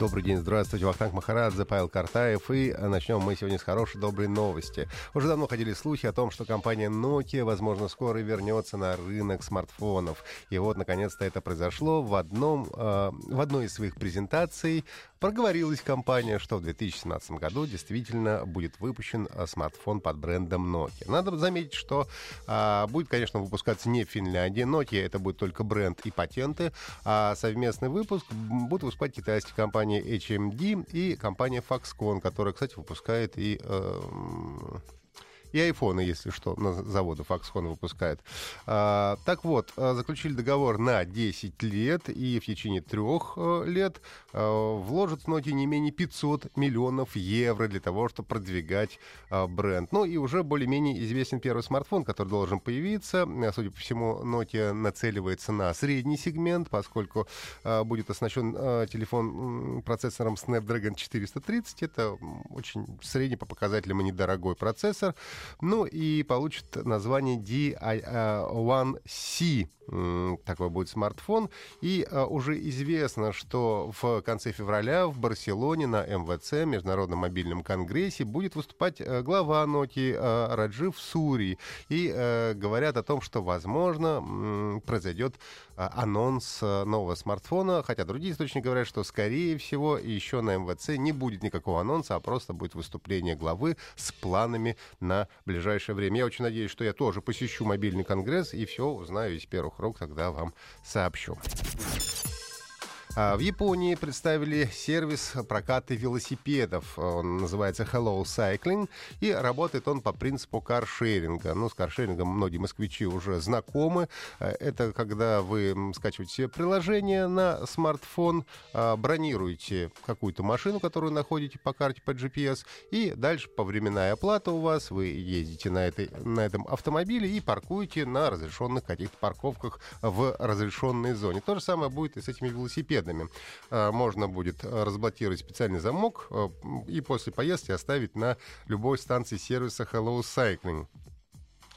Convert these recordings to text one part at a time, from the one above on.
Добрый день, здравствуйте, Вахтанг Махарадзе, Павел Картаев. И начнем мы сегодня с хорошей, доброй новости. Уже давно ходили слухи о том, что компания Nokia, возможно, скоро вернется на рынок смартфонов. И вот, наконец-то, это произошло в, одном, э, в одной из своих презентаций. Проговорилась компания, что в 2017 году действительно будет выпущен э, смартфон под брендом Nokia. Надо заметить, что э, будет, конечно, выпускаться не в Финляндии. Nokia это будет только бренд и патенты, а совместный выпуск будут выпускать китайские компании компания HMD и компания Foxconn, которая, кстати, выпускает и э, и айфоны, если что, на заводы Foxconn выпускает. А, так вот, а, заключили договор на 10 лет, и в течение трех а, лет а, вложат в Nokia не менее 500 миллионов евро для того, чтобы продвигать а, бренд. Ну и уже более-менее известен первый смартфон, который должен появиться. Судя по всему, Nokia нацеливается на средний сегмент, поскольку а, будет оснащен а, телефон процессором Snapdragon 430. Это очень средний по показателям и недорогой процессор. Ну и получит название DI1C. Такой будет смартфон. И а, уже известно, что в конце февраля в Барселоне на МВЦ, Международном мобильном конгрессе, будет выступать э, глава Nokia э, Раджив Сури. И э, говорят о том, что, возможно, произойдет анонс нового смартфона, хотя другие источники говорят, что, скорее всего, еще на МВЦ не будет никакого анонса, а просто будет выступление главы с планами на ближайшее время. Я очень надеюсь, что я тоже посещу мобильный конгресс и все узнаю из первых рук, тогда вам сообщу. А, в Японии представили сервис проката велосипедов. Он называется Hello Cycling. И работает он по принципу каршеринга. Ну, с каршерингом многие москвичи уже знакомы. А, это когда вы скачиваете себе приложение на смартфон, а, бронируете какую-то машину, которую находите по карте, по GPS, и дальше по временная оплата у вас, вы ездите на, этой, на этом автомобиле и паркуете на разрешенных каких-то парковках в разрешенной зоне. То же самое будет и с этими велосипедами велосипедами. А, можно будет а, разблокировать специальный замок а, и после поездки оставить на любой станции сервиса Hello Cycling.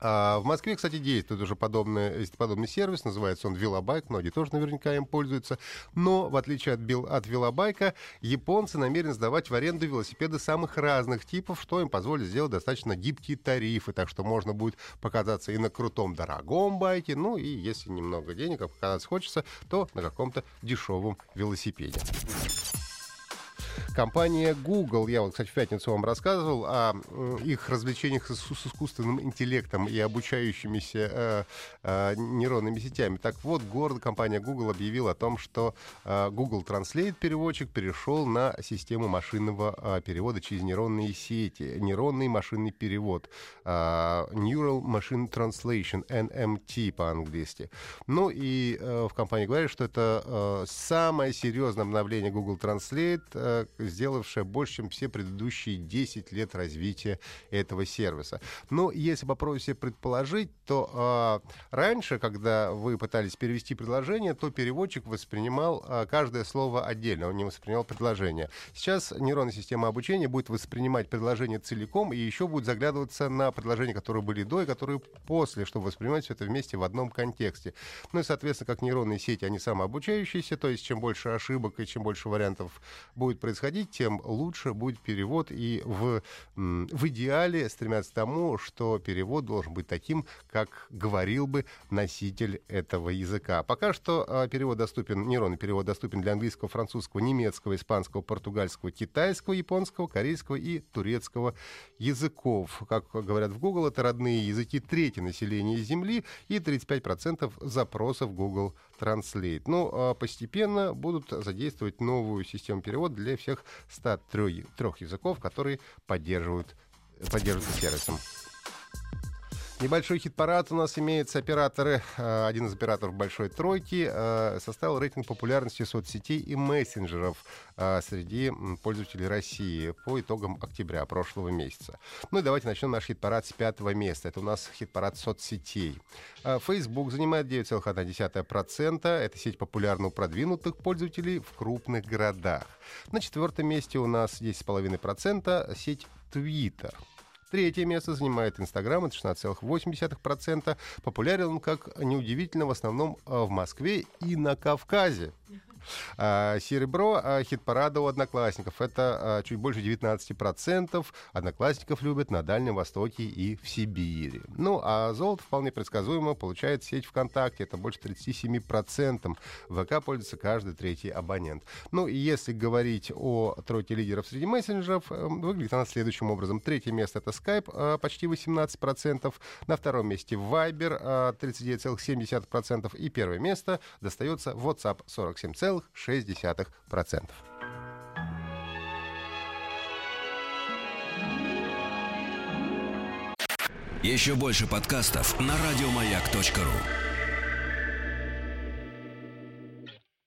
А в Москве, кстати, действует уже подобный, подобный сервис, называется он Велобайк, многие тоже наверняка им пользуются. Но, в отличие от, от Велобайка, японцы намерены сдавать в аренду велосипеды самых разных типов, что им позволит сделать достаточно гибкие тарифы, так что можно будет показаться и на крутом дорогом байке, ну и если немного денег, а показаться хочется, то на каком-то дешевом велосипеде. Компания Google, я вот, кстати, в пятницу вам рассказывал о их развлечениях с, искусственным интеллектом и обучающимися э, э, нейронными сетями. Так вот, город компания Google объявила о том, что э, Google Translate переводчик перешел на систему машинного перевода через нейронные сети, нейронный машинный перевод, Neural Machine Translation, NMT по-английски. Ну и в компании говорят, что это самое серьезное обновление Google Translate, сделавшая больше, чем все предыдущие 10 лет развития этого сервиса. Но если попробовать себе предположить, то э, раньше, когда вы пытались перевести предложение, то переводчик воспринимал э, каждое слово отдельно, он не воспринимал предложение. Сейчас нейронная система обучения будет воспринимать предложение целиком и еще будет заглядываться на предложения, которые были до и которые после, чтобы воспринимать все это вместе в одном контексте. Ну и, соответственно, как нейронные сети, они самообучающиеся, то есть чем больше ошибок и чем больше вариантов будет происходить, происходить, тем лучше будет перевод. И в, в идеале стремятся к тому, что перевод должен быть таким, как говорил бы носитель этого языка. Пока что а, перевод доступен, нейронный перевод доступен для английского, французского, немецкого, испанского, португальского, китайского, японского, корейского и турецкого языков. Как говорят в Google, это родные языки трети населения Земли и 35% запросов Google Translate. Ну, а постепенно будут задействовать новую систему перевода для всех 103 языков, которые поддерживают, поддерживаются сервисом. Небольшой хит-парад у нас имеется. Операторы, э, один из операторов большой тройки э, составил рейтинг популярности соцсетей и мессенджеров э, среди пользователей России по итогам октября прошлого месяца. Ну и давайте начнем наш хит-парад с пятого места. Это у нас хит-парад соцсетей. Facebook занимает 9,1%. Это сеть популярна у продвинутых пользователей в крупных городах. На четвертом месте у нас 10,5% сеть Twitter. Третье место занимает Инстаграм, это 16,8%. Популярен он, как неудивительно, в основном а, в Москве и на Кавказе. А, серебро а, хит-парада у одноклассников. Это а, чуть больше 19%. Одноклассников любят на Дальнем Востоке и в Сибири. Ну, а золото вполне предсказуемо получает сеть ВКонтакте. Это больше 37%. ВК пользуется каждый третий абонент. Ну, и если говорить о тройке лидеров среди мессенджеров, э, выглядит она следующим образом. Третье место — это Skype, почти 18%. На втором месте Viber, 39,7%. И первое место достается WhatsApp, 47, 0,6%. Еще больше подкастов на радиомаяк.ру